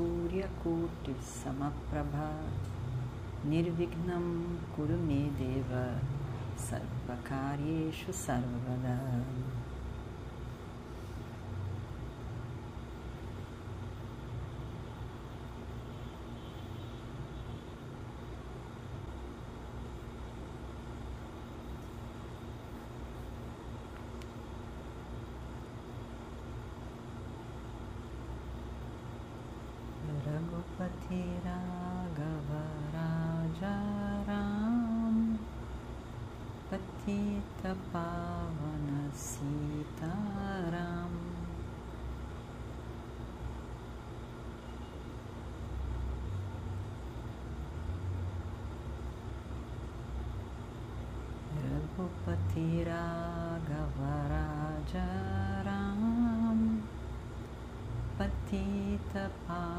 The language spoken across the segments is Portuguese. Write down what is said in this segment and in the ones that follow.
सूर्यकोटिसमप्रभा निर्विघ्नं कुरु मे देव। सर्वकार्येषु सर्वदा। गीता पावन सीताराम रघुपति राघव राजा राम पतित पा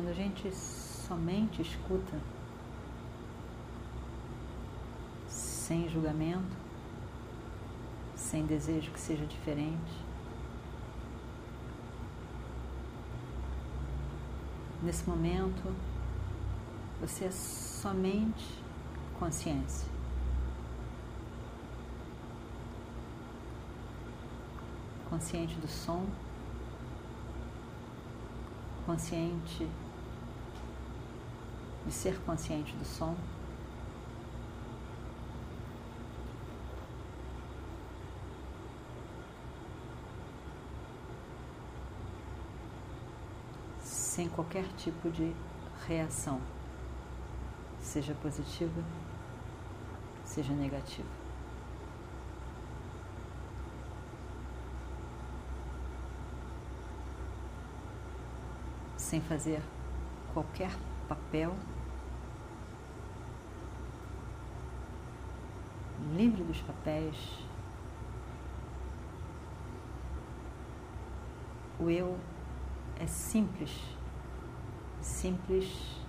Quando a gente somente escuta, sem julgamento, sem desejo que seja diferente, nesse momento você é somente consciência. Consciente do som, consciente de ser consciente do som. Sem qualquer tipo de reação, seja positiva, seja negativa. Sem fazer qualquer papel, livre dos papéis. O eu é simples, simples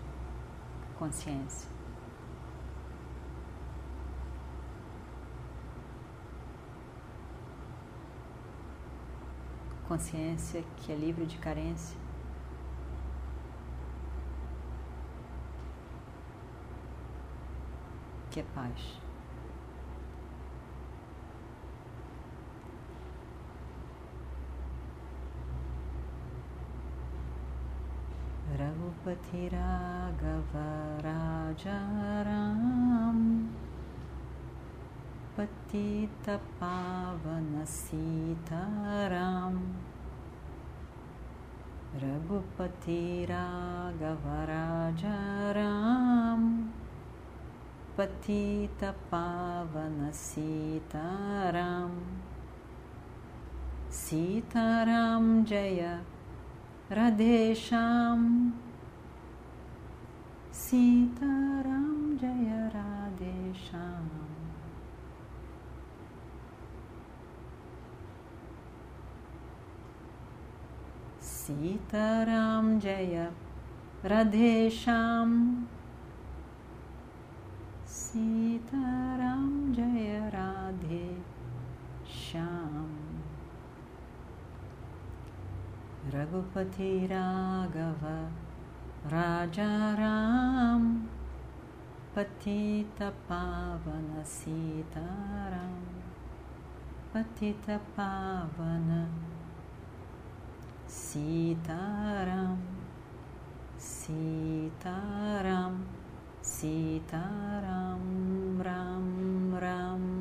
consciência. Consciência que é livre de carência. que é paz. रघुपति राघव राजा राम पतित पावन सीताराम रघुपति राघव राजा पथितपावनसीतरां सीताराम जय राधेशाम। सीताराम जय राधेशाम। सीताराम जय रधेशाम्। Sitaram Jaya Sham. Raghupati Raghava Rajaram Patita Pavana Sitaram Patita Pavana Sitaram Sitaram Sitaram राम राम